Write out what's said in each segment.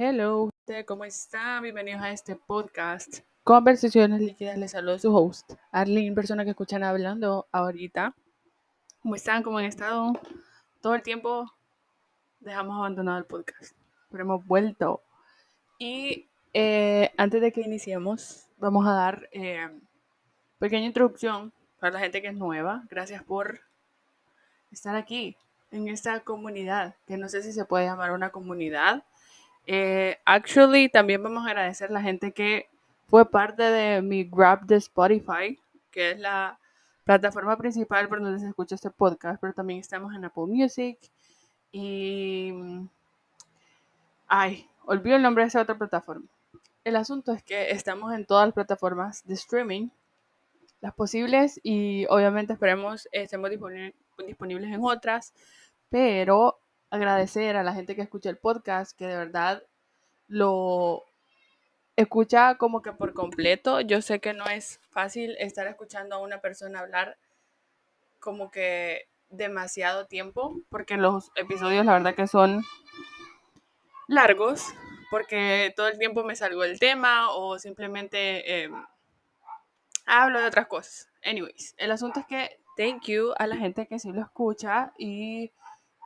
Hello, ¿cómo están? Bienvenidos a este podcast. Conversaciones líquidas, les saludo su host, Arlene, persona que escuchan hablando ahorita. ¿Cómo están? ¿Cómo han estado? Todo el tiempo dejamos abandonado el podcast, pero hemos vuelto. Y eh, antes de que iniciemos, vamos a dar eh, pequeña introducción para la gente que es nueva. Gracias por estar aquí en esta comunidad, que no sé si se puede llamar una comunidad. Eh, actually, también vamos a agradecer a la gente que fue parte de mi Grab de Spotify, que es la plataforma principal por donde se escucha este podcast, pero también estamos en Apple Music y... Ay, olvido el nombre de esa otra plataforma. El asunto es que estamos en todas las plataformas de streaming, las posibles, y obviamente esperemos estemos disponibles en otras, pero agradecer a la gente que escucha el podcast, que de verdad lo escucha como que por completo. Yo sé que no es fácil estar escuchando a una persona hablar como que demasiado tiempo, porque los episodios la verdad que son largos, porque todo el tiempo me salgo el tema o simplemente em, hablo de otras cosas. Anyways, el asunto es que thank you a la gente que sí lo escucha y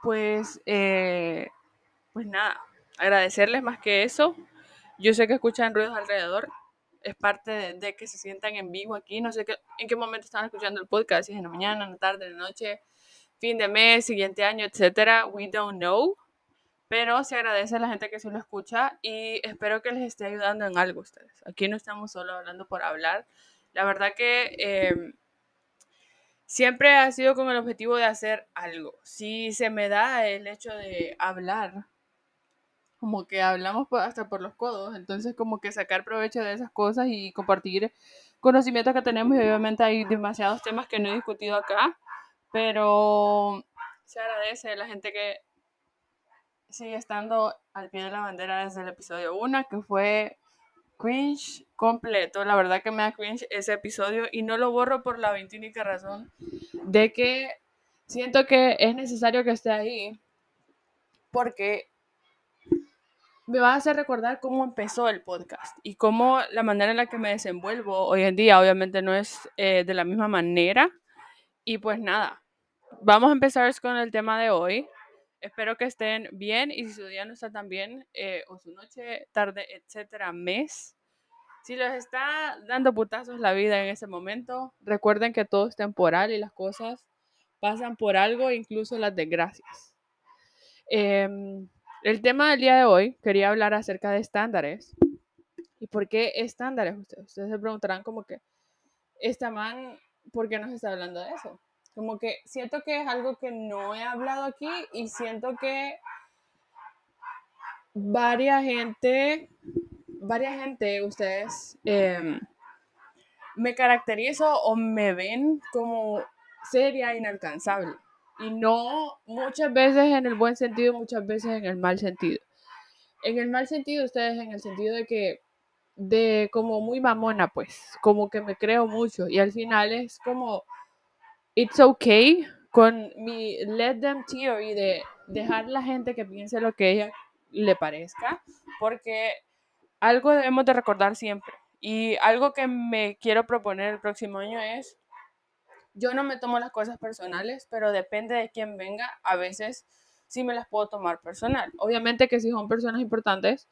pues, eh, pues nada, agradecerles más que eso. Yo sé que escuchan ruidos alrededor, es parte de, que se sientan en vivo aquí. No sé qué, en qué momento están escuchando el podcast, si es en la mañana, en la tarde, en la noche, fin de mes, siguiente año, etcétera. We don't know. Pero se agradece a la gente que sí lo escucha y espero que les esté ayudando en algo ustedes. Aquí no estamos solo hablando por hablar. La verdad que em, siempre ha sido con el objetivo de hacer algo. Si se me da el hecho de hablar, como que hablamos hasta por los codos, entonces como que sacar provecho de esas cosas y compartir conocimientos que tenemos y obviamente hay demasiados temas que no he discutido acá, pero se agradece a la gente que sigue estando al pie de la bandera desde el episodio 1, que fue cringe completo. La verdad que me da cringe ese episodio y no lo borro por la veintínica razón de que siento que es necesario que esté ahí porque me va a hacer recordar cómo empezó el podcast y cómo la manera en la que me desenvuelvo hoy en día obviamente no es eh, de la misma manera. Y pues nada, vamos a empezar con el tema de hoy. Espero que estén bien y si su día no está tan bien, eh, o su noche, tarde, etcétera, mes. Si les está dando putazos la vida en ese momento, recuerden que todo es temporal y las cosas pasan por algo, incluso las desgracias. Em, el tema del día de hoy, quería hablar acerca de estándares. ¿Y por qué estándares? Ustedes, ustedes se preguntarán como que, esta man, ¿por qué nos está hablando de eso? Como que siento que es algo que no he hablado aquí y siento que varias gente, varias gente, ustedes em, me caracterizo o me ven como seria e inalcanzable. Y no muchas veces en el buen sentido, muchas veces en el mal sentido. En el mal sentido, ustedes en el sentido de que, de como muy mamona, pues, como que me creo mucho. Y al final es como it's okay con mi let them theory de dejar la gente que piense lo que ella le parezca, porque algo debemos de recordar siempre. Y algo que me quiero proponer el próximo año es, yo no me tomo las cosas personales, pero depende de quién venga, a veces sí me las puedo tomar personal. Obviamente que si son personas importantes,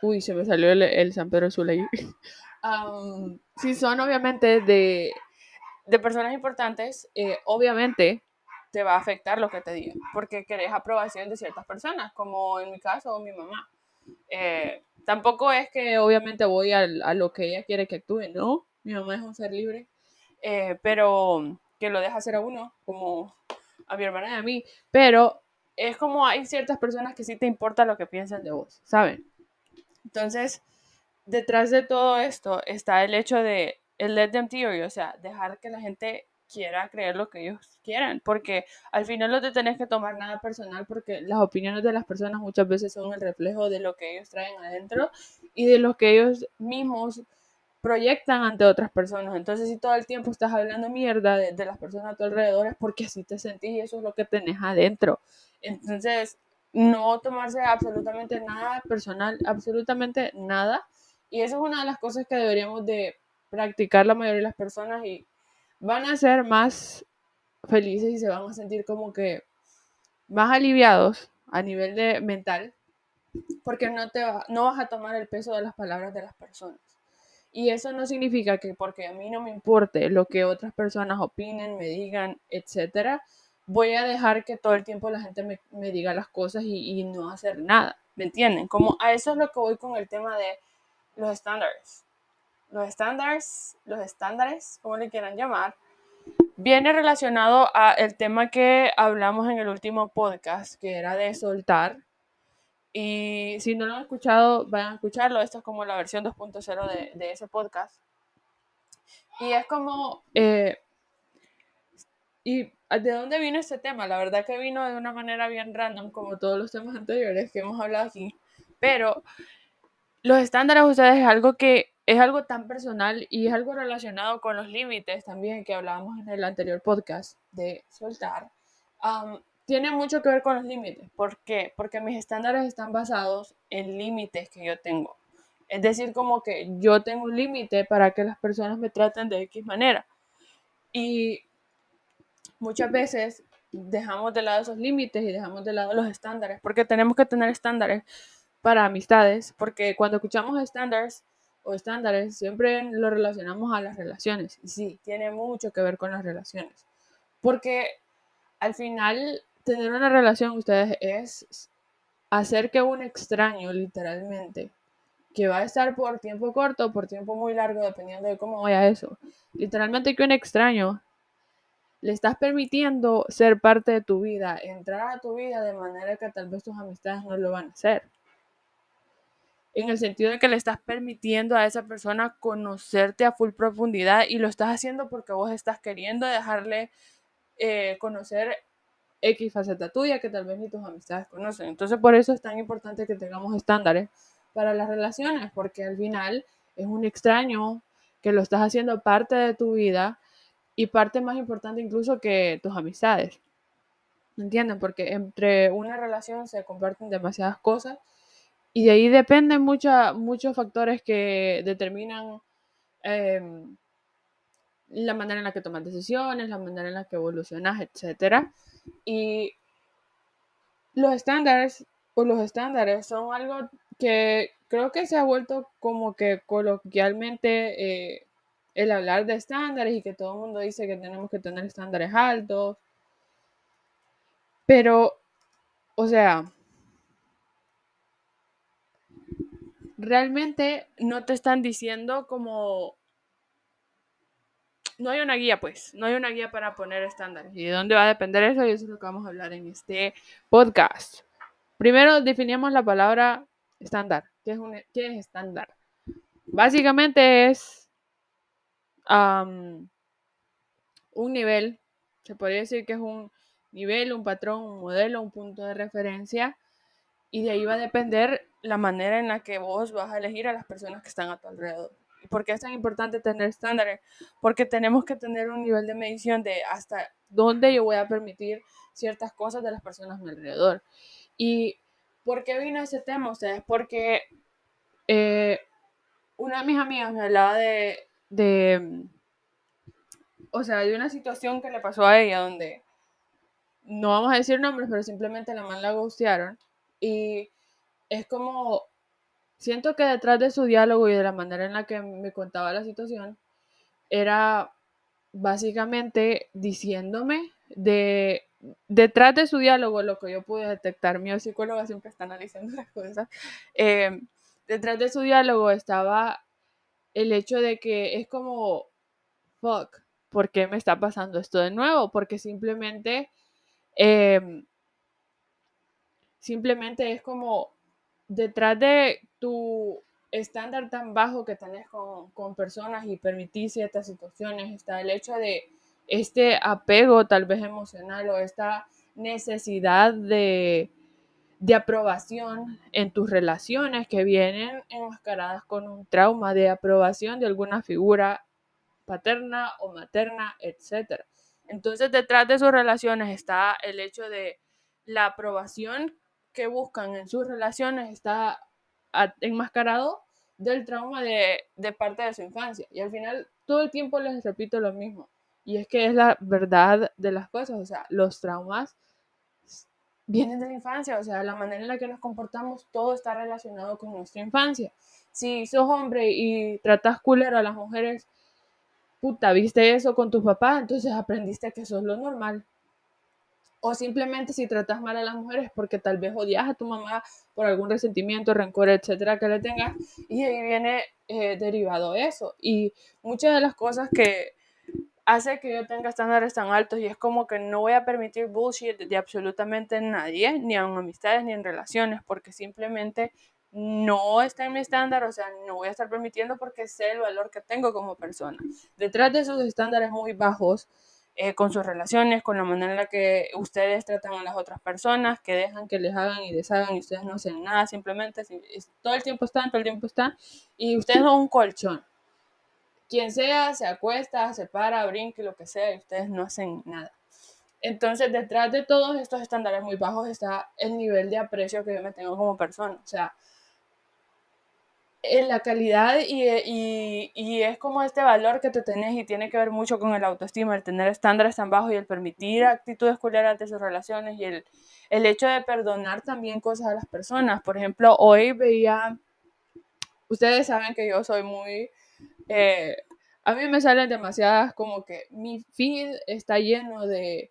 uy, se me salió el, San Pedro Azul ahí. si son obviamente de de personas importantes, eh, obviamente te va a afectar lo que te digan, porque querés aprobación de ciertas personas, como en mi caso mi mamá. Eh, tampoco es que obviamente voy a, lo que ella quiere que actúe, ¿no? Mi mamá es un ser libre, eh, pero que lo deja hacer a uno, como a mi hermana y a mí, pero es como hay ciertas personas que sí te importa lo que piensan de vos, ¿saben? Entonces, detrás de todo esto está el hecho de el let them theory, o sea, dejar que la gente quiera creer lo que ellos quieran, porque al final no te tenés que tomar nada personal porque las opiniones de las personas muchas veces son el reflejo de lo que ellos traen adentro y de lo que ellos mismos proyectan ante otras personas. Entonces, si todo el tiempo estás hablando mierda de, las personas a tu alrededor es porque así te sentís y eso es lo que tenés adentro. Entonces, no tomarse absolutamente nada personal, absolutamente nada. Y eso es una de las cosas que deberíamos de practicar la mayoría de las personas y van a ser más felices y se van a sentir como que más aliviados a nivel de mental porque no, te no vas a tomar el peso de las palabras de las personas. Y eso no significa que porque a mí no me importe lo que otras personas opinen, me digan, etcétera, voy a dejar que todo el tiempo la gente me, diga las cosas y, y, no hacer nada. ¿Me entienden? Como a eso es lo que voy con el tema de los estándares. Los estándares, los estándares, como le quieran llamar, viene relacionado a el tema que hablamos en el último podcast, que era de soltar. Y si no lo han escuchado, vayan a escucharlo. Esto es como la versión 2.0 de, de, ese podcast. Y es como... Eh, ¿Y de dónde vino este tema? La verdad que vino de una manera bien random, como todos los temas anteriores que hemos hablado aquí. Pero los estándares, ustedes, es algo que es algo tan personal y es algo relacionado con los límites también que hablábamos en el anterior podcast de soltar. tiene mucho que ver con los límites. ¿Por qué? Porque mis estándares están basados en límites que yo tengo. Es decir, como que yo tengo un límite para que las personas me traten de X manera. Y muchas veces dejamos de lado esos límites y dejamos de lado los estándares, porque tenemos que tener estándares para amistades, porque cuando escuchamos estándares, o estándares siempre lo relacionamos a las relaciones. Y sí, tiene mucho que ver con las relaciones. Porque al final, tener una relación, ustedes, es hacer que un extraño, literalmente, que va a estar por tiempo corto, por tiempo muy largo, dependiendo de cómo vaya eso, literalmente que un extraño le estás permitiendo ser parte de tu vida, entrar a tu vida de manera que tal vez tus amistades no lo van a hacer en el sentido de que le estás permitiendo a esa persona conocerte a full profundidad y lo estás haciendo porque vos estás queriendo dejarle eh, conocer X faceta tuya que tal vez ni tus amistades conocen. Entonces por eso es tan importante que tengamos estándares para las relaciones, porque al final es un extraño que lo estás haciendo parte de tu vida y parte más importante incluso que tus amistades. ¿Entienden? Porque entre una relación se comparten demasiadas cosas y de ahí dependen muchos factores que determinan em, la manera en la que tomas decisiones, la manera en la que evolucionas, etc. Y los estándares o los estándares son algo que creo que se ha vuelto como que coloquialmente eh, el hablar de estándares y que todo el mundo dice que tenemos que tener estándares altos. Pero, o sea, realmente no te están diciendo como... No hay una guía, pues, no hay una guía para poner estándares. ¿Y de dónde va a depender eso? Y eso es lo que vamos a hablar en este podcast. Primero definimos la palabra estándar. ¿Qué es, un, qué es estándar? Básicamente es un nivel, se podría decir que es un nivel, un patrón, un modelo, un punto de referencia y de ahí va a depender la manera en la que vos vas a elegir a las personas que están a tu alrededor. ¿Y por qué es tan importante tener estándares? Porque tenemos que tener un nivel de medición de hasta dónde yo voy a permitir ciertas cosas de las personas a mi alrededor. ¿Y por qué vino ese tema ustedes? Porque eh, una de mis amigas me hablaba de, de, o sea, de una situación que le pasó a ella donde, no vamos a decir nombres, pero simplemente la man la gustearon y es como, siento que detrás de su diálogo y de la manera en la que me contaba la situación, era básicamente diciéndome de detrás de su diálogo, lo que yo pude detectar, mi psicóloga siempre está analizando las cosas, eh, detrás de su diálogo estaba el hecho de que es como, fuck, ¿por qué me está pasando esto de nuevo? Porque simplemente eh, Simplemente es como detrás de tu estándar tan bajo que tenés con, personas y permitir ciertas situaciones está el hecho de este apego tal vez emocional o esta necesidad de, de aprobación en tus relaciones que vienen enmascaradas con un trauma de aprobación de alguna figura paterna o materna, etc. Entonces detrás de sus relaciones está el hecho de la aprobación que buscan en sus relaciones está enmascarado del trauma de, parte de su infancia. Y al final todo el tiempo les repito lo mismo. Y es que es la verdad de las cosas. O sea, los traumas vienen de la infancia. O sea, la manera en la que nos comportamos, todo está relacionado con nuestra infancia. Si sos hombre y tratas culero a las mujeres, puta, viste eso con tu papá, entonces aprendiste que eso es lo normal. O simplemente si tratas mal a las mujeres porque tal vez odias a tu mamá por algún resentimiento, rencor, etcétera, que le tengas, y ahí viene eh, derivado eso. Y muchas de las cosas que hace que yo tenga estándares tan altos y es como que no voy a permitir bullshit de absolutamente nadie, ni en amistades ni en relaciones, porque simplemente no está en mi estándar, o sea, no voy a estar permitiendo porque sé el valor que tengo como persona. Detrás de esos estándares muy bajos, eh, con sus relaciones, con la manera en la que ustedes tratan a las otras personas, que dejan que les hagan y deshagan y ustedes no hacen nada, simplemente todo el tiempo están, todo el tiempo están, y ustedes son un colchón. Quien sea, se acuesta, se para, brinque, lo que sea, y ustedes no hacen nada. Entonces, detrás de todos estos estándares muy bajos está el nivel de aprecio que yo me tengo como persona. O sea, en la calidad y, y, es como este valor que te tenés y tiene que ver mucho con el autoestima, el tener estándares tan bajos y el permitir actitudes culeras ante sus relaciones y el, el hecho de perdonar también cosas a las personas. Por ejemplo, hoy veía, ustedes saben que yo soy muy, eh, a mí me salen demasiadas como que mi feed está lleno de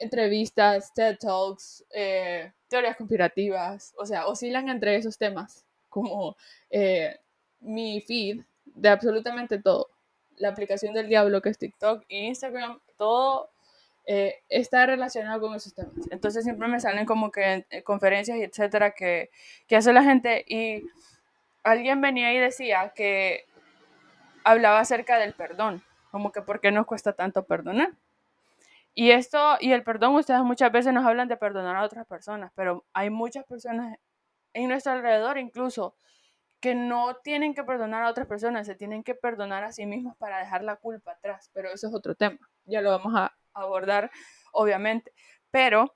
entrevistas, TED Talks, eh, teorías conspirativas, o sea, oscilan entre esos temas como eh, mi feed de absolutamente todo. La aplicación del diablo que es TikTok e Instagram, todo eh, está relacionado con esos temas. Entonces siempre me salen como que conferencias y etcétera que, que hace la gente y alguien venía y decía que hablaba acerca del perdón, como que por qué nos cuesta tanto perdonar. Y esto, y el perdón, ustedes muchas veces nos hablan de perdonar a otras personas, pero hay muchas personas en nuestro alrededor incluso que no tienen que perdonar a otras personas, se tienen que perdonar a sí mismos para dejar la culpa atrás, pero eso es otro tema, ya lo vamos a abordar obviamente, pero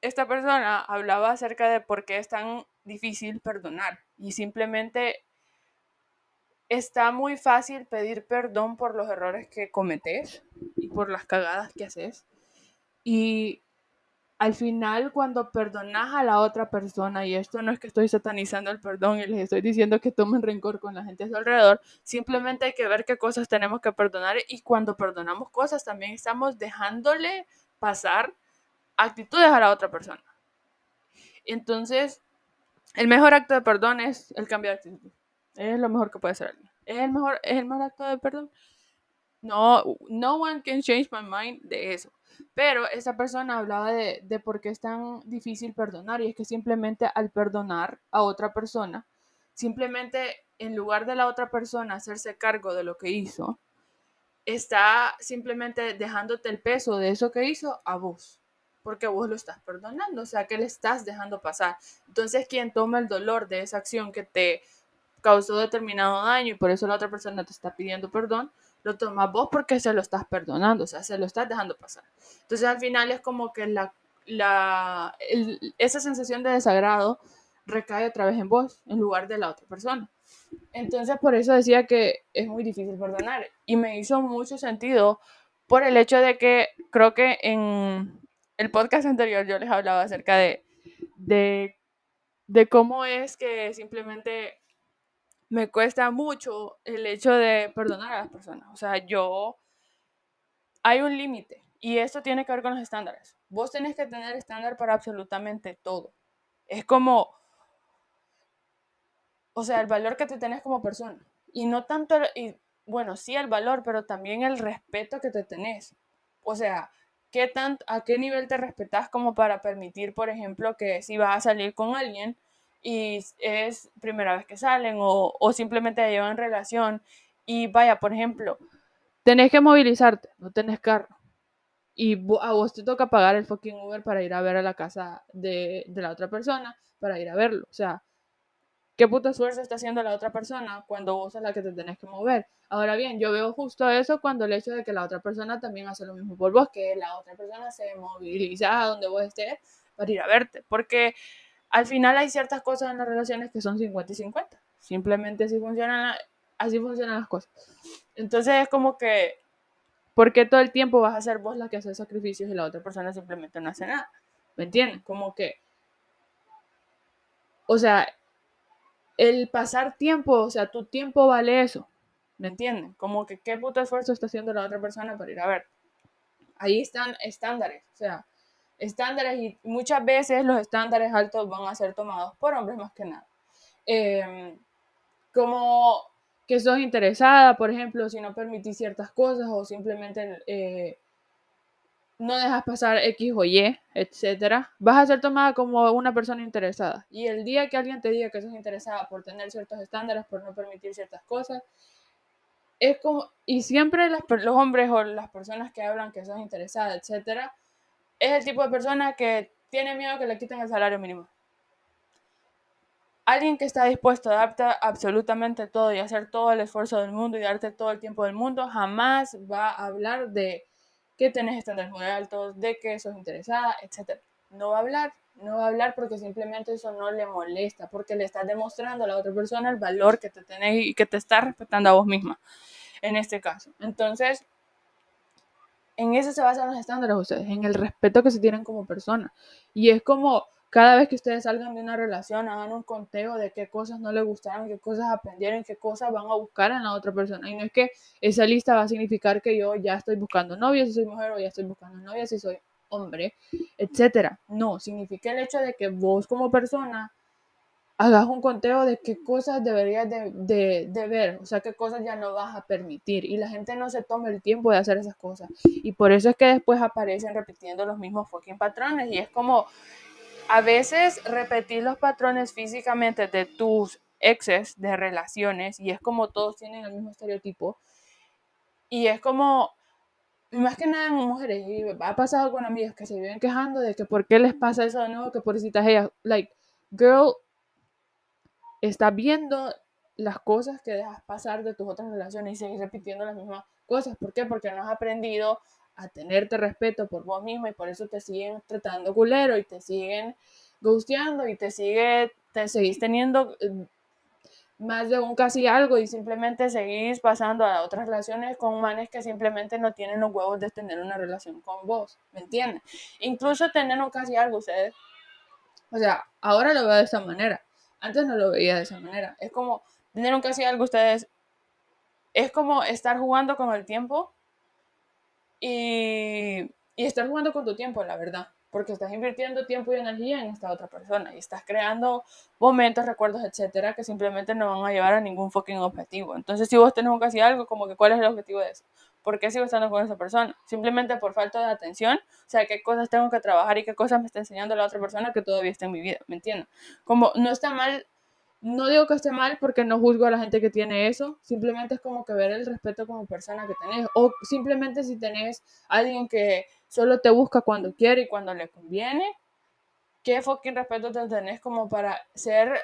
esta persona hablaba acerca de por qué es tan difícil perdonar y simplemente está muy fácil pedir perdón por los errores que cometes y por las cagadas que haces y al final cuando perdonas a la otra persona, y esto no es que estoy satanizando el perdón y les estoy diciendo que tomen rencor con la gente a su alrededor, simplemente hay que ver qué cosas tenemos que perdonar y cuando perdonamos cosas también estamos dejándole pasar actitudes a la otra persona. Entonces, el mejor acto de perdón es el cambio de actitud. Es lo mejor que puede ser ¿Es el mejor, es el mejor acto de perdón? No, no one can change my mind de eso. Pero esa persona hablaba de, de por qué es tan difícil perdonar y es que simplemente al perdonar a otra persona, simplemente en lugar de la otra persona hacerse cargo de lo que hizo, está simplemente dejándote el peso de eso que hizo a vos, porque vos lo estás perdonando, o sea, que le estás dejando pasar. Entonces, quien toma el dolor de esa acción que te causó determinado daño y por eso la otra persona te está pidiendo perdón, lo tomas vos porque se lo estás perdonando, o sea, se lo estás dejando pasar. Entonces al final es como que la, la, esa sensación de desagrado recae otra vez en vos en lugar de la otra persona. Entonces por eso decía que es muy difícil perdonar y me hizo mucho sentido por el hecho de que creo que en el podcast anterior yo les hablaba acerca de, de, de cómo es que simplemente me cuesta mucho el hecho de perdonar a las personas. O sea, yo, hay un límite y esto tiene que ver con los estándares. Vos tenés que tener estándar para absolutamente todo. Es como, o sea, el valor que te tenés como persona. Y no tanto, y bueno, sí el valor, pero también el respeto que te tenés. O sea, ¿qué tanto, ¿a qué nivel te respetas como para permitir, por ejemplo, que si vas a salir con alguien, y es primera vez que salen o, o simplemente llevan relación y vaya, por ejemplo, tenés que movilizarte, no tenés carro y a vos te toca pagar el fucking Uber para ir a ver a la casa de, de la otra persona, para ir a verlo. O sea, ¿qué puta esfuerzo está haciendo la otra persona cuando vos es la que te tenés que mover? Ahora bien, yo veo justo eso cuando el hecho de que la otra persona también hace lo mismo por vos, que la otra persona se moviliza a donde vos estés para ir a verte, porque al final hay ciertas cosas en las relaciones que son 50 y 50. Simplemente así funcionan, así funcionan las cosas. Entonces es como que, ¿por qué todo el tiempo vas a ser vos la que hace sacrificios y la otra persona simplemente no hace nada? ¿Me entiendes? Como que, o sea, el pasar tiempo, o sea, tu tiempo vale eso. ¿Me entienden? Como que qué puto esfuerzo está haciendo la otra persona para ir a ver. Ahí están estándares, o sea, estándares y muchas veces los estándares altos van a ser tomados por hombres más que nada. Em, como que sos interesada, por ejemplo, si no permitís ciertas cosas o simplemente eh, no dejas pasar X o Y, etcétera, vas a ser tomada como una persona interesada. Y el día que alguien te diga que sos interesada por tener ciertos estándares, por no permitir ciertas cosas, es como, y siempre los hombres o las personas que hablan que son interesadas, etcétera, es el tipo de persona que tiene miedo que le quiten el salario mínimo. Alguien que está dispuesto a adaptar absolutamente todo y hacer todo el esfuerzo del mundo y darte todo el tiempo del mundo, jamás va a hablar de que tenés estándares muy altos, de que sos interesada, etcétera. No va a hablar, no va a hablar porque simplemente eso no le molesta, porque le estás demostrando a la otra persona el valor que te tenés y que te está respetando a vos misma, en este caso. Entonces, en eso se basan los estándares ustedes, en el respeto que se tienen como persona. Y es como cada vez que ustedes salgan de una relación, hagan un conteo de qué cosas no les gustaron, qué cosas aprendieron, qué cosas van a buscar en la otra persona. Y no es que esa lista va a significar que yo ya estoy buscando novia si soy mujer o ya estoy buscando novia si soy hombre, etcétera. No, significa el hecho de que vos como persona hagas un conteo de qué cosas deberías de, ver, o sea, qué cosas ya no vas a permitir. Y la gente no se toma el tiempo de hacer esas cosas. Y por eso es que después aparecen repitiendo los mismos fucking patrones. Y es como, a veces repetir los patrones físicamente de tus exes de relaciones, y es como todos tienen el mismo estereotipo. Y es como, más que nada en mujeres, y ha pasado con amigas que se viven quejando de que por qué les pasa eso de nuevo, que pobrecitas ellas, like, girl, está viendo las cosas que dejas pasar de tus otras relaciones y sigues repitiendo las mismas cosas. ¿Por qué? Porque no has aprendido a tenerte respeto por vos mismo y por eso te siguen tratando culero y te siguen gusteando y te sigue, te seguís teniendo eh, más de un casi algo y simplemente seguís pasando a otras relaciones con manes que simplemente no tienen los huevos de tener una relación con vos, ¿me entiendes? Incluso tener un casi algo, ustedes, o sea, ahora lo veo de esa manera, antes no lo veía de esa manera, es como tener un casi algo, ustedes, es como estar jugando con el tiempo y, y estar jugando con tu tiempo, la verdad porque estás invirtiendo tiempo y energía en esta otra persona y estás creando momentos, recuerdos, etcétera, que simplemente no van a llevar a ningún fucking objetivo. Entonces, si vos tenés un casi algo, como que cuál es el objetivo de eso? ¿Por qué sigo estando con esa persona? Simplemente por falta de atención, o sea, qué cosas tengo que trabajar y qué cosas me está enseñando la otra persona que todavía está en mi vida, ¿me entiendes? Como no está mal no digo que esté mal porque no juzgo a la gente que tiene eso, simplemente es como que ver el respeto como persona que tenés, o simplemente si tenés alguien que solo te busca cuando quiere y cuando le conviene. ¿Qué fucking respeto te tenés como para ser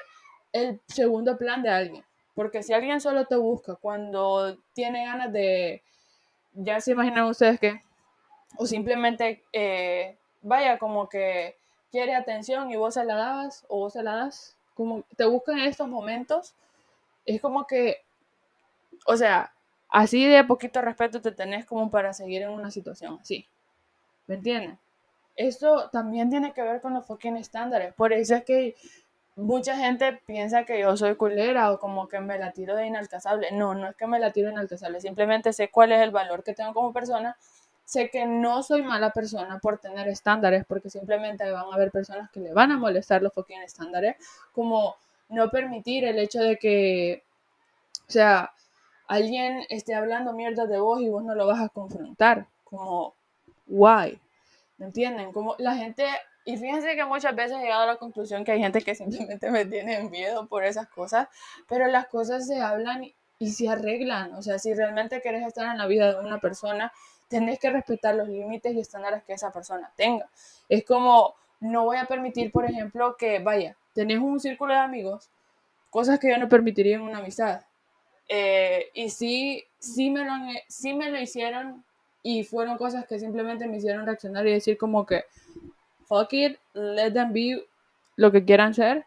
el segundo plan de alguien? Porque si alguien solo te busca cuando tiene ganas de, ya se imaginan ustedes que, o simplemente, eh, vaya, como que quiere atención y vos se la das o vos se la das, como te buscan en estos momentos, es como que, o sea, así de poquito respeto te tenés como para seguir en una situación así. ¿Me entiendes? Esto también tiene que ver con los fucking estándares. Por eso es que mucha gente piensa que yo soy culera o como que me la tiro de inalcanzable. No, no es que me la tiro de inalcanzable. Simplemente sé cuál es el valor que tengo como persona. Sé que no soy mala persona por tener estándares, porque simplemente van a haber personas que le van a molestar los fucking estándares. Como no permitir el hecho de que, o sea, alguien esté hablando mierda de vos y vos no lo vas a confrontar. Como why. ¿Me entienden? Como la gente, y fíjense que muchas veces he llegado a la conclusión que hay gente que simplemente me tiene miedo por esas cosas, pero las cosas se hablan y se arreglan. O sea, si realmente quieres estar en la vida de una persona, tenés que respetar los límites y estándares que esa persona tenga. Es como, no voy a permitir, por ejemplo, que, vaya, tenés un círculo de amigos, cosas que yo no permitiría en una amistad. Eh, y sí, sí me, lo, sí me lo hicieron y fueron cosas que simplemente me hicieron reaccionar y decir como que, fuck it, let them be lo que quieran ser,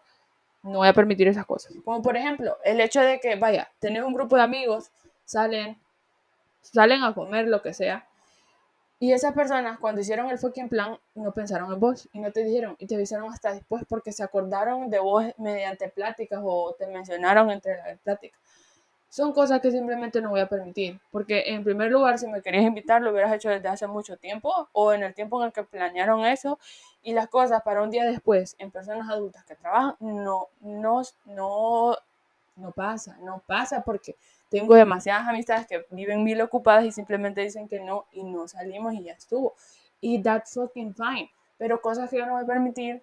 no voy a permitir esas cosas. Como por ejemplo, el hecho de que, vaya, tener un grupo de amigos, salen, salen a comer, lo que sea, y esas personas, cuando hicieron el fucking plan, no pensaron en vos y no te dijeron y te avisaron hasta después porque se acordaron de vos mediante pláticas o te mencionaron entre las pláticas. Son cosas que simplemente no voy a permitir. Porque en primer lugar, si me querías invitar, lo hubieras hecho desde hace mucho tiempo o en el tiempo en el que planearon eso. Y las cosas para un día después, en personas adultas que trabajan, no, no, no, no pasa, no pasa porque tengo demasiadas amistades que viven mil ocupadas y simplemente dicen que no y no salimos y ya estuvo. Y that's fucking fine. Pero cosas que yo no voy a permitir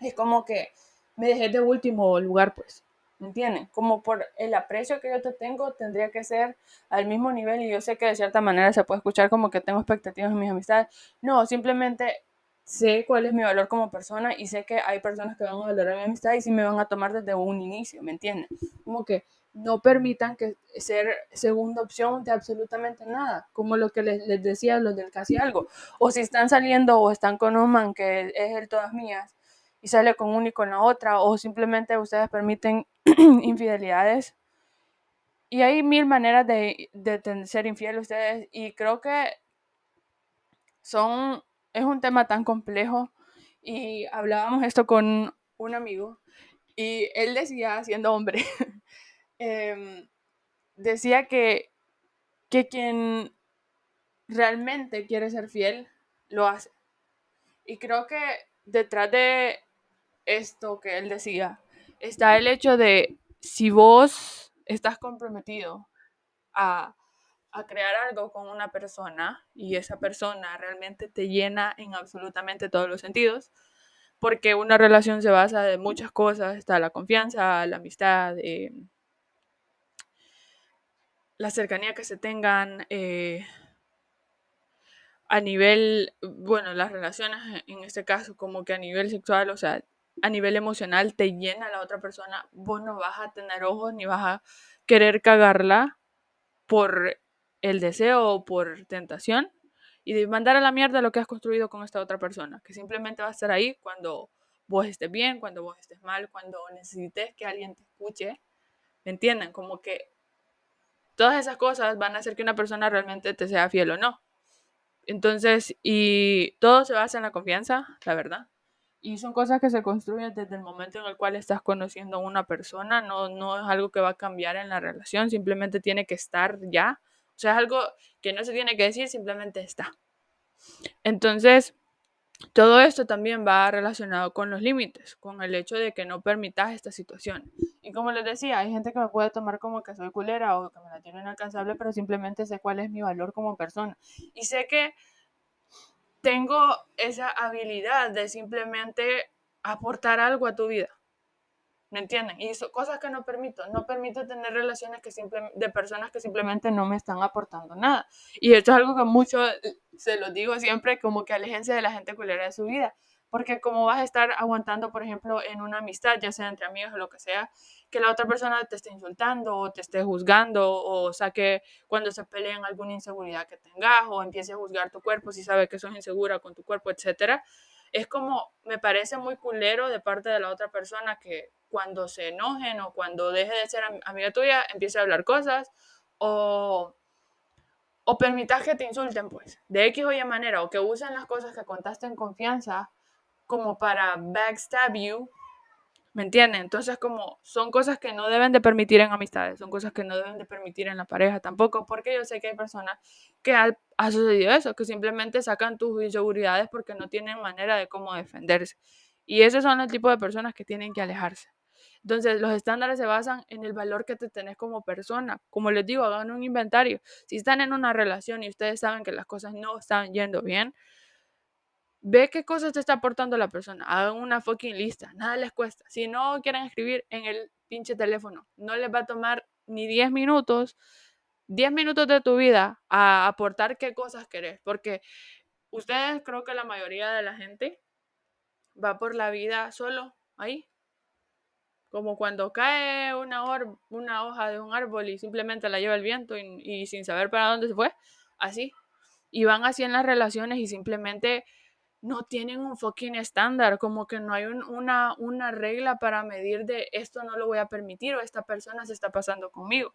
es como que me dejé de último lugar, pues. ¿Me entienden? Como por el aprecio que yo te tengo, tendría que ser al mismo nivel. Y yo sé que de cierta manera se puede escuchar como que tengo expectativas en mis amistades. No, simplemente sé cuál es mi valor como persona y sé que hay personas que van a valorar mi amistad y sí me van a tomar desde un inicio, ¿me entienden? Como que no permitan que ser segunda opción de absolutamente nada, como lo que les, les decía los del casi algo. O si están saliendo o están con un man que es el todas mías y sale con una y con la otra, o simplemente ustedes permiten infidelidades. Y hay mil maneras de, de ser infiel a ustedes y creo que son, es un tema tan complejo y hablábamos esto con un amigo y él decía, siendo hombre, Em, decía que, que quien realmente quiere ser fiel, lo hace. Y creo que detrás de esto que él decía, está el hecho de si vos estás comprometido a, a, crear algo con una persona y esa persona realmente te llena en absolutamente todos los sentidos, porque una relación se basa de muchas cosas, está la confianza, la amistad, eh, la cercanía que se tengan eh, a nivel, bueno, las relaciones en este caso, como que a nivel sexual, o sea, a nivel emocional te llena la otra persona, vos no vas a tener ojos ni vas a querer cagarla por el deseo o por tentación y de mandar a la mierda lo que has construido con esta otra persona, que simplemente va a estar ahí cuando vos estés bien, cuando vos estés mal, cuando necesites que alguien te escuche, ¿me entienden? Como que Todas esas cosas van a hacer que una persona realmente te sea fiel o no. Entonces, y todo se basa en la confianza, la verdad. Y son cosas que se construyen desde el momento en el cual estás conociendo a una persona, no, no es algo que va a cambiar en la relación, simplemente tiene que estar ya. O sea, es algo que no se tiene que decir, simplemente está. Entonces, todo esto también va relacionado con los límites, con el hecho de que no permitas esta situación. Y como les decía, hay gente que me puede tomar como que soy culera o que me la tiene inalcanzable, pero simplemente sé cuál es mi valor como persona. Y sé que tengo esa habilidad de simplemente aportar algo a tu vida. ¿Me entienden? Y son cosas que no permito. No permito tener relaciones que de personas que simplemente no me están aportando nada. Y esto es algo que mucho se lo digo siempre, como que aléjense de la gente culera de su vida. Porque como vas a estar aguantando, por ejemplo, en una amistad, ya sea entre amigos o lo que sea, que la otra persona te esté insultando o te esté juzgando o saque cuando se peleen alguna inseguridad que tengas o empiece a juzgar tu cuerpo si sabe que sos insegura con tu cuerpo, etcétera. Es como, me parece muy culero de parte de la otra persona que cuando se enojen o cuando deje de ser amiga tuya, empiece a hablar cosas o, o permitas que te insulten, pues, de X o Y manera, o que usen las cosas que contaste en confianza como para backstab you ¿Me entienden? Entonces, como son cosas que no deben de permitir en amistades, son cosas que no deben de permitir en la pareja tampoco, porque yo sé que hay personas que ha, sucedido eso, que simplemente sacan tus inseguridades porque no tienen manera de cómo defenderse. Y esos son el tipo de personas que tienen que alejarse. Entonces, los estándares se basan en el valor que te tenés como persona. Como les digo, hagan un inventario. Si están en una relación y ustedes saben que las cosas no están yendo bien, Ve qué cosas te está aportando la persona. Hagan una fucking lista. Nada les cuesta. Si no quieren escribir en el pinche teléfono, no les va a tomar ni 10 minutos, 10 minutos de tu vida a aportar qué cosas querés. Porque ustedes, creo que la mayoría de la gente va por la vida solo, ahí. Como cuando cae una, hoja de un árbol y simplemente la lleva el viento y, y sin saber para dónde se fue. Así. Y van así en las relaciones y simplemente no tienen un fucking estándar, como que no hay una, una regla para medir de esto no lo voy a permitir o esta persona se está pasando conmigo,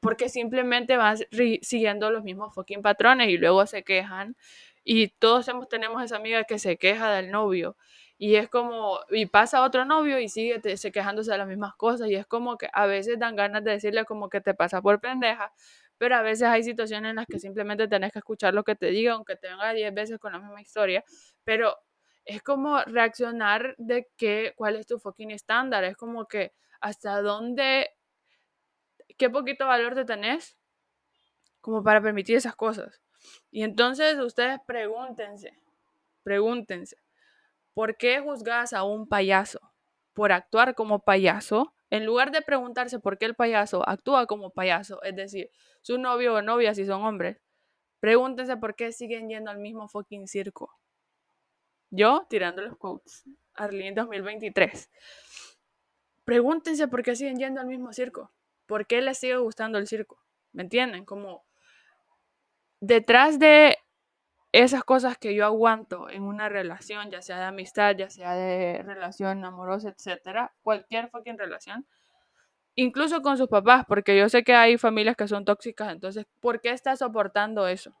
porque simplemente van siguiendo los mismos fucking patrones y luego se quejan y todos tenemos esa amiga que se queja del novio y es como, y pasa otro novio y sigue se quejándose de las mismas cosas y es como que a veces dan ganas de decirle como que te pasa por pendeja, pero a veces hay situaciones en las que simplemente tenés que escuchar lo que te diga, aunque te venga 10 veces con la misma historia, pero es como reaccionar de que, cuál es tu fucking estándar, es como que hasta dónde, qué poquito valor te tenés como para permitir esas cosas. Y entonces ustedes pregúntense, pregúntense, ¿por qué juzgas a un payaso por actuar como payaso? En lugar de preguntarse por qué el payaso actúa como payaso, es decir, su novio o novia si son hombres, pregúntense por qué siguen yendo al mismo fucking circo. Yo tirando los quotes. Arlene 2023. Pregúntense por qué siguen yendo al mismo circo. ¿Por qué les sigue gustando el circo? ¿Me entienden? Como detrás de esas cosas que yo aguanto en una relación, ya sea de amistad, ya sea de relación amorosa, etcétera, cualquier fucking relación, incluso con sus papás, porque yo sé que hay familias que son tóxicas, entonces, ¿por qué estás soportando eso?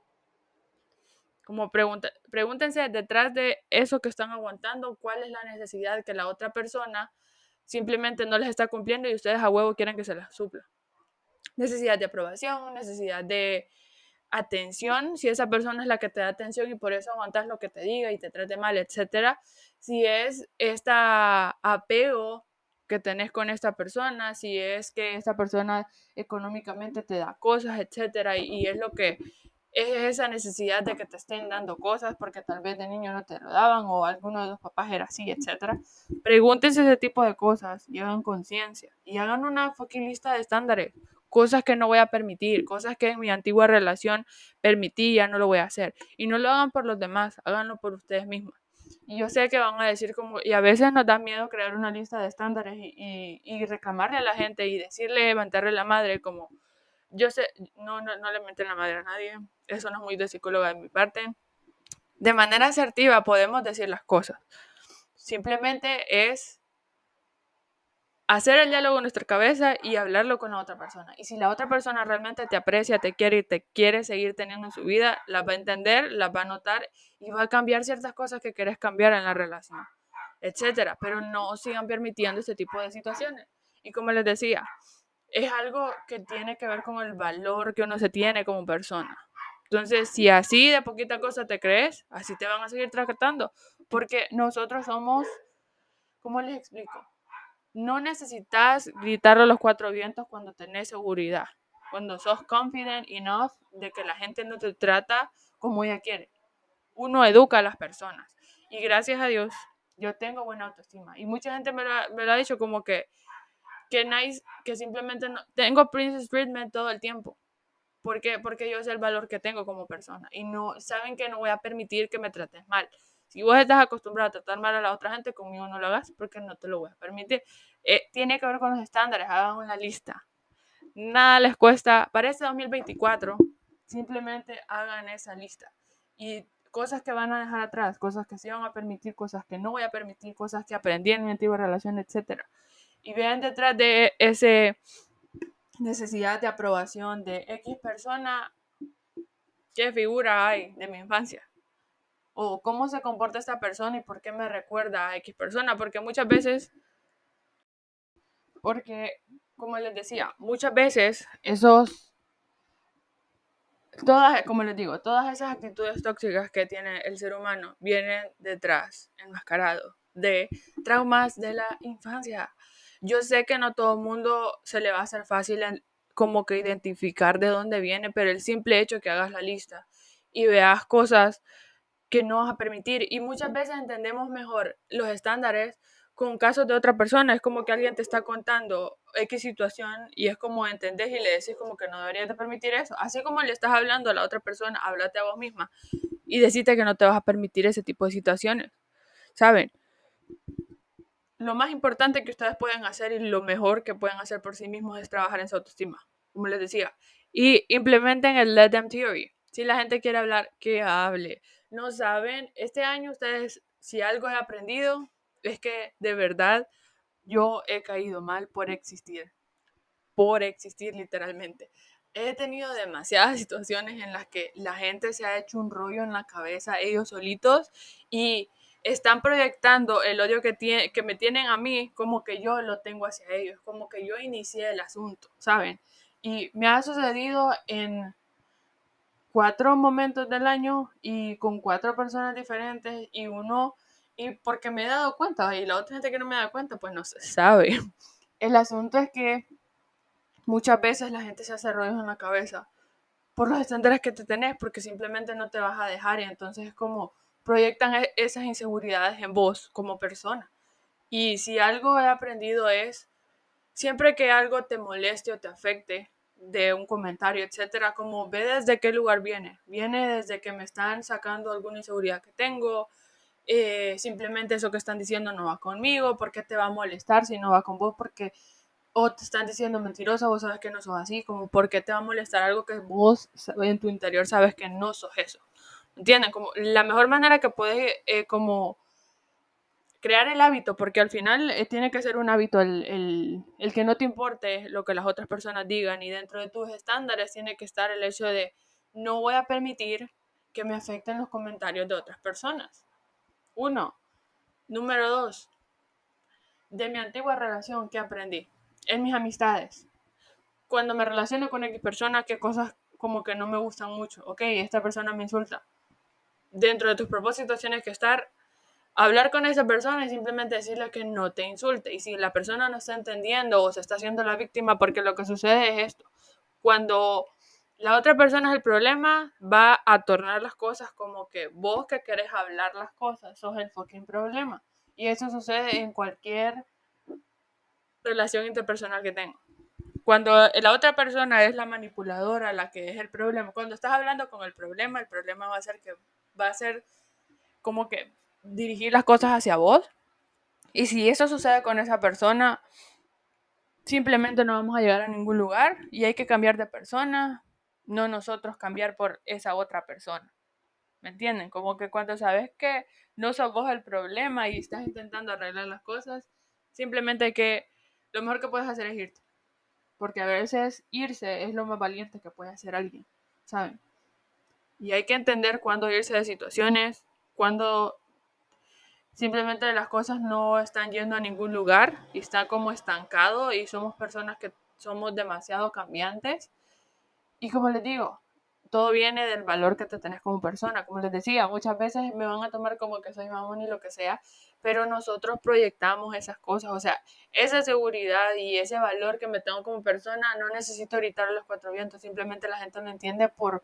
Como pregunta, pregúntense detrás de eso que están aguantando, cuál es la necesidad que la otra persona simplemente no les está cumpliendo y ustedes a huevo quieren que se las supla. Necesidad de aprobación, necesidad de atención, si esa persona es la que te da atención y por eso aguantas lo que te diga y te trate mal, etcétera. Si es este apego que tenés con esta persona, si es que esta persona económicamente te da cosas, etcétera, y, es lo que es esa necesidad de que te estén dando cosas porque tal vez de niño no te lo daban o alguno de los papás era así, etcétera. Pregúntense ese tipo de cosas y hagan conciencia y hagan una fucking lista de estándares cosas que no voy a permitir, cosas que en mi antigua relación permití, ya no lo voy a hacer. Y no lo hagan por los demás, háganlo por ustedes mismos. Y yo sé que van a decir como, y a veces nos da miedo crear una lista de estándares y, y, reclamarle a la gente y decirle, levantarle la madre, como, yo sé, no, no, no le meten la madre a nadie, eso no es muy de psicóloga de mi parte. De manera asertiva podemos decir las cosas. Simplemente es hacer el diálogo en nuestra cabeza y hablarlo con la otra persona. Y si la otra persona realmente te aprecia, te quiere y te quiere seguir teniendo en su vida, la va a entender, la va a notar y va a cambiar ciertas cosas que quieres cambiar en la relación, etcétera. Pero no sigan permitiendo este tipo de situaciones. Y como les decía, es algo que tiene que ver con el valor que uno se tiene como persona. Entonces, si así de poquita cosa te crees, así te van a seguir tratando. Porque nosotros somos, ¿cómo les explico? No necesitas gritar a los cuatro vientos cuando tenés seguridad, cuando sos confident enough de que la gente no te trata como ella quiere. Uno educa a las personas. Y gracias a Dios, yo tengo buena autoestima. Y mucha gente me lo, ha dicho como que, que nice, que simplemente no, tengo princess treatment todo el tiempo. ¿Por? Porque yo sé el valor que tengo como persona. Y no, saben que no voy a permitir que me trates mal. Si vos estás acostumbrado a tratar mal a la otra gente, conmigo no lo hagas porque no te lo voy a permitir. Eh, tiene que ver con los estándares, hagan una lista. Nada les cuesta, para este 2024, simplemente hagan esa lista. Y cosas que van a dejar atrás, cosas que sí van a permitir, cosas que no voy a permitir, cosas que aprendí en mi antigua relación, etc. Y vean detrás de ese necesidad de aprobación de X persona, qué figura hay de mi infancia o cómo se comporta esta persona y por qué me recuerda a X persona, porque muchas veces, porque, como les decía, muchas veces esos, todas, como les digo, todas esas actitudes tóxicas que tiene el ser humano vienen detrás, enmascarado, de traumas de la infancia. Yo sé que no todo el mundo se le va a hacer fácil como que identificar de dónde viene, pero el simple hecho que hagas la lista y veas cosas que no vas a permitir. Y muchas veces entendemos mejor los estándares con casos de otra persona. Es como que alguien te está contando X situación y es como entendés y le decís como que no deberías de permitir eso. Así como le estás hablando a la otra persona, háblate a vos misma y decirte que no te vas a permitir ese tipo de situaciones. ¿Saben? Lo más importante que ustedes pueden hacer y lo mejor que pueden hacer por sí mismos es trabajar en su autoestima, como les decía. Y implementen el Let Them Theory. Si la gente quiere hablar, que hable no saben, este año ustedes, si algo he aprendido, es que de verdad yo he caído mal por existir, por existir literalmente. He tenido demasiadas situaciones en las que la gente se ha hecho un rollo en la cabeza ellos solitos y están proyectando el odio que, tiene, que me tienen a mí como que yo lo tengo hacia ellos, como que yo inicié el asunto, ¿saben? Y me ha sucedido en cuatro momentos del año y con cuatro personas diferentes y uno, y porque me he dado cuenta, y la otra gente que no me da cuenta, pues no se sabe. El asunto es que muchas veces la gente se hace rollos en la cabeza por los estándares que te tenés, porque simplemente no te vas a dejar y entonces es como proyectan e-, esas inseguridades en vos como persona. Y si algo he aprendido es, siempre que algo te moleste o te afecte, de un comentario, etcétera, como ve desde qué lugar viene. Viene desde que me están sacando alguna inseguridad que tengo, eh, simplemente eso que están diciendo no va conmigo, ¿por qué te va a molestar si no va con vos? Porque o te están diciendo mentirosa, vos sabes que no sos así, como ¿por qué te va a molestar algo que vos en tu interior sabes que no sos eso? ¿Entienden? Como la mejor manera que puedes eh, como crear el hábito, porque al final eh, tiene que ser un hábito el, el, que no te importe lo que las otras personas digan y dentro de tus estándares tiene que estar el hecho de no voy a permitir que me afecten los comentarios de otras personas. Uno. Número dos. De mi antigua relación, ¿qué aprendí? En mis amistades. Cuando me relaciono con X persona, qué cosas como que no me gustan mucho. Ok, esta persona me insulta. Dentro de tus propósitos tienes que estar hablar con esa persona y simplemente decirle que no te insulte. Y si la persona no está entendiendo o se está haciendo la víctima, porque lo que sucede es esto. Cuando la otra persona es el problema, va a tornar las cosas como que vos que querés hablar las cosas, sos el fucking problema. Y eso sucede en cualquier relación interpersonal que tengo. Cuando la otra persona es la manipuladora, la que es el problema, cuando estás hablando con el problema, el problema va a ser que va a ser como que dirigir las cosas hacia vos. Y si eso sucede con esa persona, simplemente no vamos a llegar a ningún lugar y hay que cambiar de persona, no nosotros cambiar por esa otra persona. ¿Me entienden? Como que cuando sabes que no sos el problema y estás intentando arreglar las cosas, simplemente que lo mejor que puedes hacer es irte. Porque a veces irse es lo más valiente que puede hacer alguien, ¿saben? Y hay que entender cuándo irse de situaciones, cuándo simplemente las cosas no están yendo a ningún lugar y está como estancado y somos personas que somos demasiado cambiantes. Y como les digo, todo viene del valor que te tenés como persona. Como les decía, muchas veces me van a tomar como que soy mamón y lo que sea, pero nosotros proyectamos esas cosas. O sea, esa seguridad y ese valor que me tengo como persona, no necesito gritar los cuatro vientos, simplemente la gente no entiende por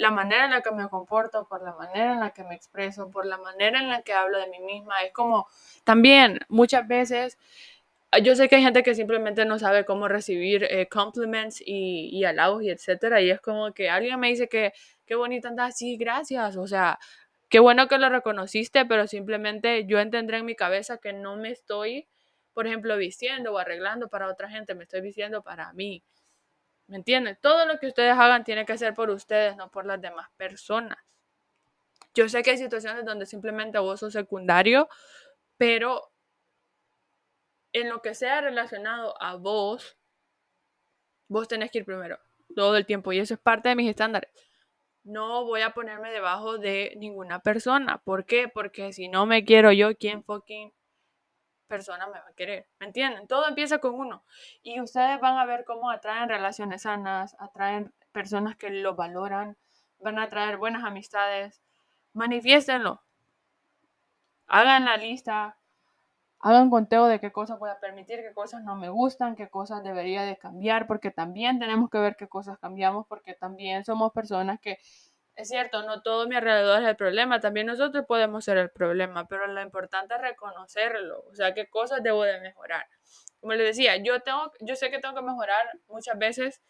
la manera en la que me comporto, por la manera en la que me expreso, por la manera en la que hablo de mí misma. Es como también muchas veces, yo sé que hay gente que simplemente no sabe cómo recibir eh, compliments y, y halagos y etcétera. Y es como que alguien me dice que qué bonita andas, sí, gracias. O sea, qué bueno que lo reconociste, pero simplemente yo entenderé en mi cabeza que no me estoy, por ejemplo, vistiendo o arreglando para otra gente, me estoy vistiendo para mí. ¿Me entienden? Todo lo que ustedes hagan tiene que ser por ustedes, no por las demás personas. Yo sé que hay situaciones donde simplemente vos sos secundario, pero en lo que sea relacionado a vos, vos tenés que ir primero, todo el tiempo. Y eso es parte de mis estándares. No voy a ponerme debajo de ninguna persona. ¿Por qué? Porque si no me quiero yo, ¿quién fucking persona me va a querer, ¿me entienden? Todo empieza con uno. Y ustedes van a ver cómo atraen relaciones sanas, atraen personas que lo valoran, van a atraer buenas amistades. Manifiéstenlo. Hagan la lista, hagan conteo de qué cosas voy a permitir, qué cosas no me gustan, qué cosas debería de cambiar, porque también tenemos que ver qué cosas cambiamos, porque también somos personas que es cierto, no todo mi alrededor es el problema, también nosotros podemos ser el problema, pero lo importante es reconocerlo, o sea, qué cosas debo de mejorar. Como les decía, yo, tengo, yo sé que tengo que mejorar muchas veces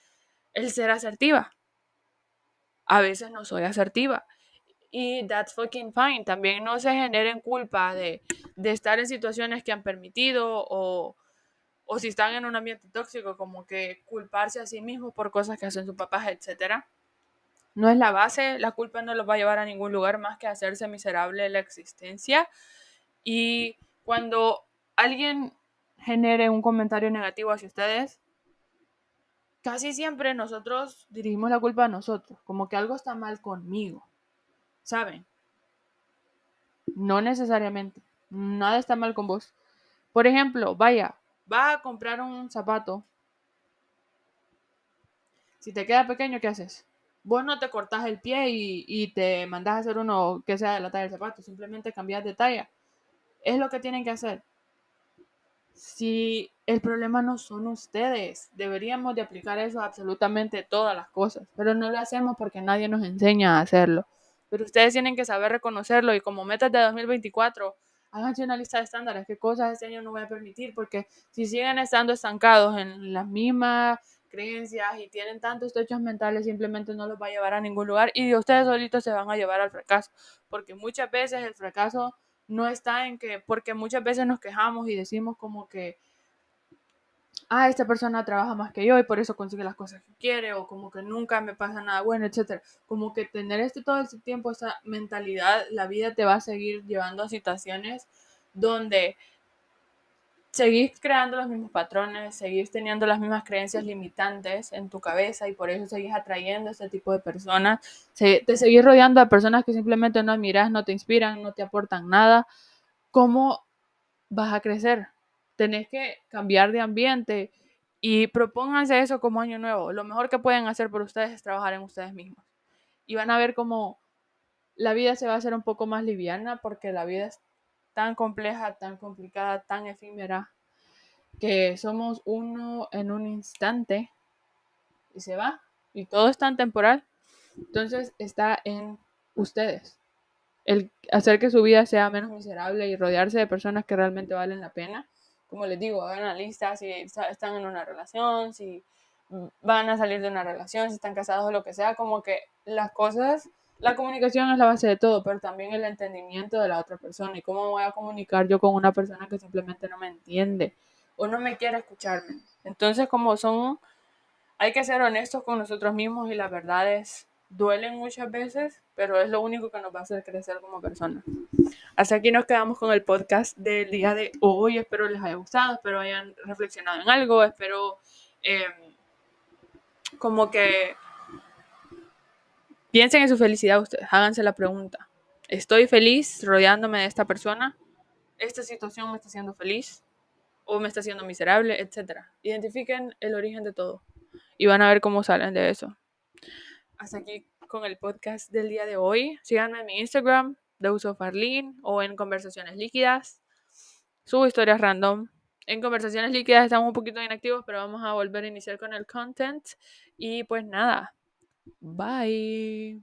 el ser asertiva. A veces no soy asertiva. Y that's fucking fine. También no se generen culpa de, de estar en situaciones que han permitido o, o si están en un ambiente tóxico, como que culparse a sí mismos por cosas que hacen sus papás, etcétera no es la base, la culpa no los va a llevar a ningún lugar más que hacerse miserable la existencia. Y cuando alguien genere un comentario negativo hacia ustedes, casi siempre nosotros dirigimos la culpa a nosotros, como que algo está mal conmigo, ¿saben? No necesariamente, nada está mal con vos. Por ejemplo, vaya, va a comprar un zapato. Si te queda pequeño, ¿qué haces? Vos no te cortas el pie y, te mandas a hacer uno que sea de la talla del zapato, simplemente cambias de talla. Es lo que tienen que hacer. Si el problema no son ustedes, deberíamos de aplicar eso a absolutamente todas las cosas, pero no lo hacemos porque nadie nos enseña a hacerlo. Pero ustedes tienen que saber reconocerlo y como metas de 2024, háganse una lista de estándares, qué cosas este año no voy a permitir, porque si siguen estando estancados en las mismas creencias y tienen tantos techos mentales, simplemente no los va a llevar a ningún lugar y ustedes solitos se van a llevar al fracaso, porque muchas veces el fracaso no está en que, porque muchas veces nos quejamos y decimos como que, ah, esta persona trabaja más que yo y por eso consigue las cosas que quiere, o como que nunca me pasa nada bueno, etcétera. Como que tener este todo ese tiempo, esa mentalidad, la vida te va a seguir llevando a situaciones donde seguís creando los mismos patrones, seguís teniendo las mismas creencias limitantes en tu cabeza y por eso seguís atrayendo a este tipo de personas, te seguís rodeando a personas que simplemente no admiras, no te inspiran, no te aportan nada. ¿Cómo vas a crecer? Tenés que cambiar de ambiente y propónganse eso como año nuevo. Lo mejor que pueden hacer por ustedes es trabajar en ustedes mismos. Y van a ver cómo la vida se va a hacer un poco más liviana porque la vida es tan compleja, tan complicada, tan efímera, que somos uno en un instante y se va. Y todo es tan temporal. Entonces está en ustedes. El hacer que su vida sea menos miserable y rodearse de personas que realmente valen la pena. Como les digo, hagan la lista si están en una relación, si van a salir de una relación, si están casados o lo que sea, como que las cosas la comunicación es la base de todo, pero también el entendimiento de la otra persona. ¿Y cómo voy a comunicar yo con una persona que simplemente no me entiende o no me quiere escucharme? Entonces, como son, hay que ser honestos con nosotros mismos y las verdades duelen muchas veces, pero es lo único que nos va a hacer crecer como personas. Hasta aquí nos quedamos con el podcast del día de hoy. Espero les haya gustado, espero hayan reflexionado en algo, espero em, como que Piensen en su felicidad ustedes, háganse la pregunta. ¿Estoy feliz rodeándome de esta persona? ¿Esta situación me está haciendo feliz? ¿O me está haciendo miserable? Etcétera. Identifiquen el origen de todo y van a ver cómo salen de eso. Hasta aquí con el podcast del día de hoy. Síganme en mi Instagram, de uso o en Conversaciones Líquidas. Subo historias random. En Conversaciones Líquidas estamos un poquito inactivos, pero vamos a volver a iniciar con el content. Y pues nada, Bye.